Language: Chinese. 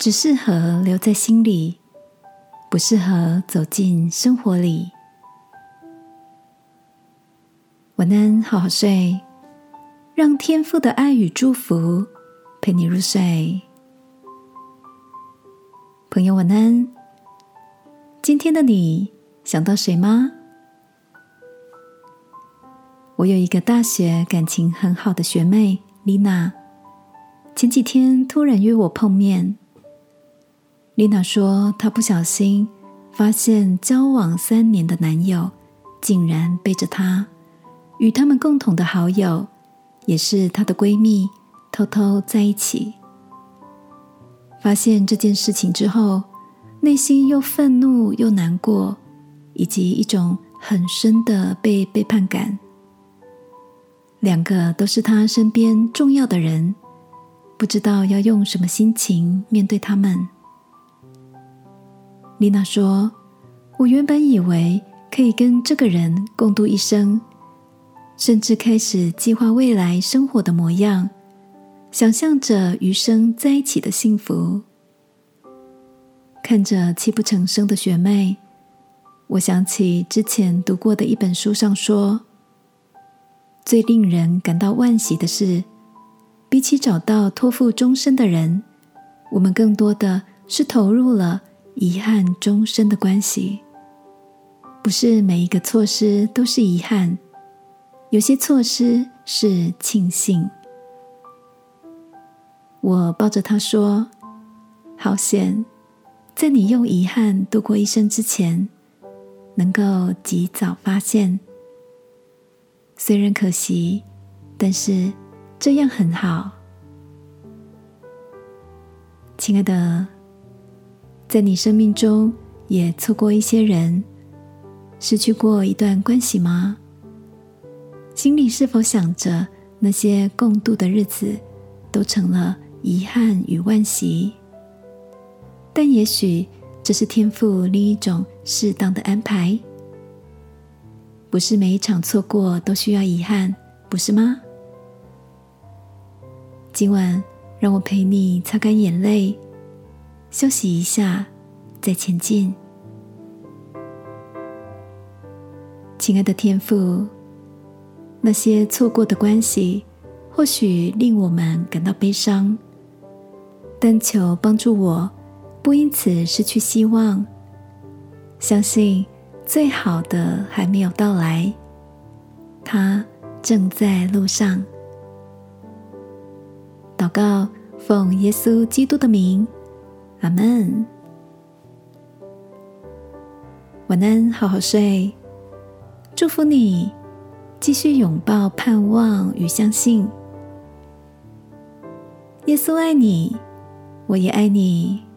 只适合留在心里，不适合走进生活里。晚安，好好睡，让天父的爱与祝福陪你入睡。朋友，晚安。今天的你想到谁吗？我有一个大学感情很好的学妹丽娜，前几天突然约我碰面。丽娜说：“她不小心发现交往三年的男友竟然背着她与他们共同的好友，也是她的闺蜜，偷偷在一起。发现这件事情之后，内心又愤怒又难过，以及一种很深的被背叛感。两个都是她身边重要的人，不知道要用什么心情面对他们。”丽娜说：“我原本以为可以跟这个人共度一生，甚至开始计划未来生活的模样，想象着余生在一起的幸福。看着泣不成声的学妹，我想起之前读过的一本书上说，最令人感到惋惜的是，比起找到托付终身的人，我们更多的是投入了。”遗憾终身的关系，不是每一个错失都是遗憾，有些错失是庆幸。我抱着他说：“好险，在你用遗憾度过一生之前，能够及早发现。虽然可惜，但是这样很好，亲爱的。”在你生命中也错过一些人，失去过一段关系吗？心里是否想着那些共度的日子都成了遗憾与惋惜？但也许这是天赋另一种适当的安排。不是每一场错过都需要遗憾，不是吗？今晚让我陪你擦干眼泪。休息一下，再前进。亲爱的天父，那些错过的关系，或许令我们感到悲伤，但求帮助我，不因此失去希望。相信最好的还没有到来，它正在路上。祷告，奉耶稣基督的名。阿门。晚安，好好睡。祝福你，继续拥抱盼望与相信。耶稣爱你，我也爱你。